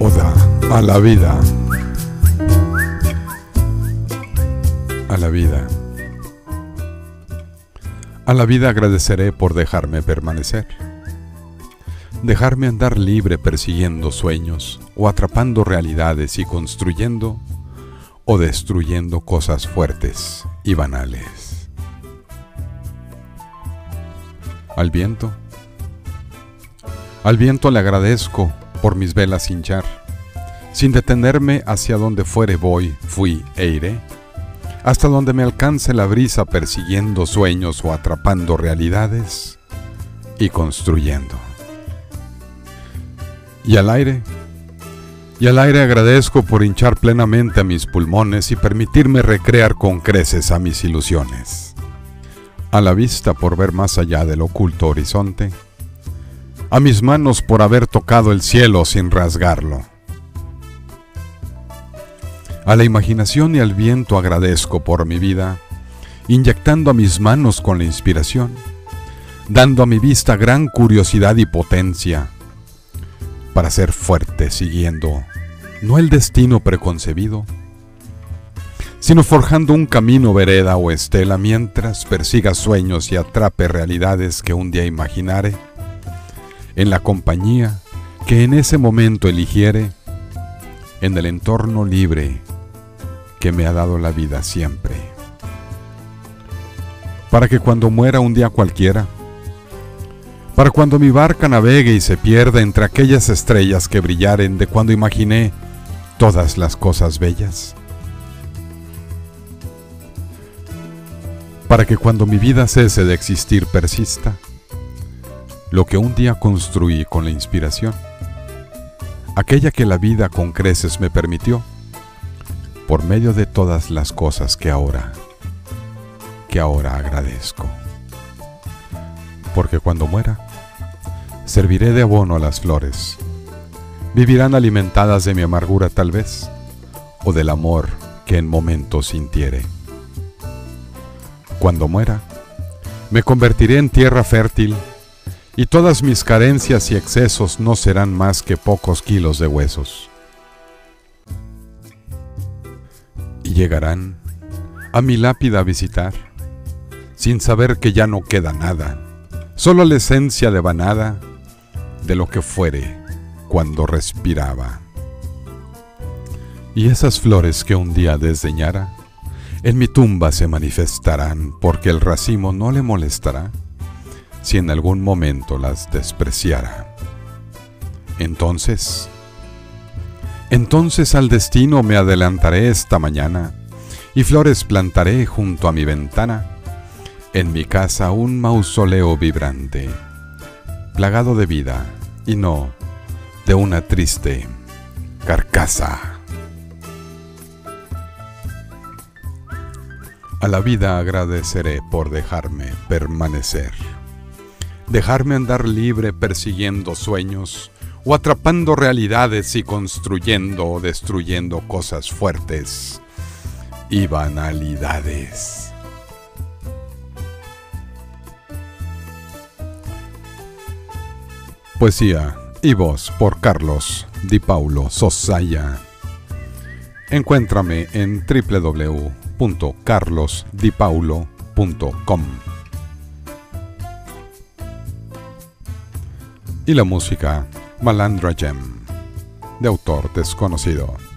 Oda a la vida. A la vida. A la vida agradeceré por dejarme permanecer. Dejarme andar libre persiguiendo sueños o atrapando realidades y construyendo o destruyendo cosas fuertes y banales. Al viento. Al viento le agradezco por mis velas hinchar. Sin detenerme hacia donde fuere voy, fui e iré. Hasta donde me alcance la brisa persiguiendo sueños o atrapando realidades y construyendo. Y al aire, y al aire agradezco por hinchar plenamente a mis pulmones y permitirme recrear con creces a mis ilusiones. A la vista por ver más allá del oculto horizonte, a mis manos por haber tocado el cielo sin rasgarlo. A la imaginación y al viento agradezco por mi vida, inyectando a mis manos con la inspiración, dando a mi vista gran curiosidad y potencia para ser fuerte siguiendo no el destino preconcebido, sino forjando un camino vereda o estela mientras persiga sueños y atrape realidades que un día imaginare en la compañía que en ese momento eligiere, en el entorno libre que me ha dado la vida siempre. Para que cuando muera un día cualquiera, para cuando mi barca navegue y se pierda entre aquellas estrellas que brillaren de cuando imaginé todas las cosas bellas, para que cuando mi vida cese de existir persista, lo que un día construí con la inspiración, aquella que la vida con creces me permitió, por medio de todas las cosas que ahora, que ahora agradezco. Porque cuando muera, serviré de abono a las flores, vivirán alimentadas de mi amargura tal vez, o del amor que en momentos sintiere. Cuando muera, me convertiré en tierra fértil y todas mis carencias y excesos no serán más que pocos kilos de huesos. Y llegarán a mi lápida a visitar, sin saber que ya no queda nada, solo la esencia devanada de lo que fuere cuando respiraba. Y esas flores que un día desdeñara, en mi tumba se manifestarán porque el racimo no le molestará si en algún momento las despreciara. Entonces, entonces al destino me adelantaré esta mañana y flores plantaré junto a mi ventana, en mi casa un mausoleo vibrante, plagado de vida y no de una triste carcasa. A la vida agradeceré por dejarme permanecer dejarme andar libre persiguiendo sueños o atrapando realidades y construyendo o destruyendo cosas fuertes y banalidades. Poesía y voz por Carlos Di Paulo Sosaya. Encuéntrame en www.carlosdipaulo.com. y la música Malandra Gem, de autor desconocido.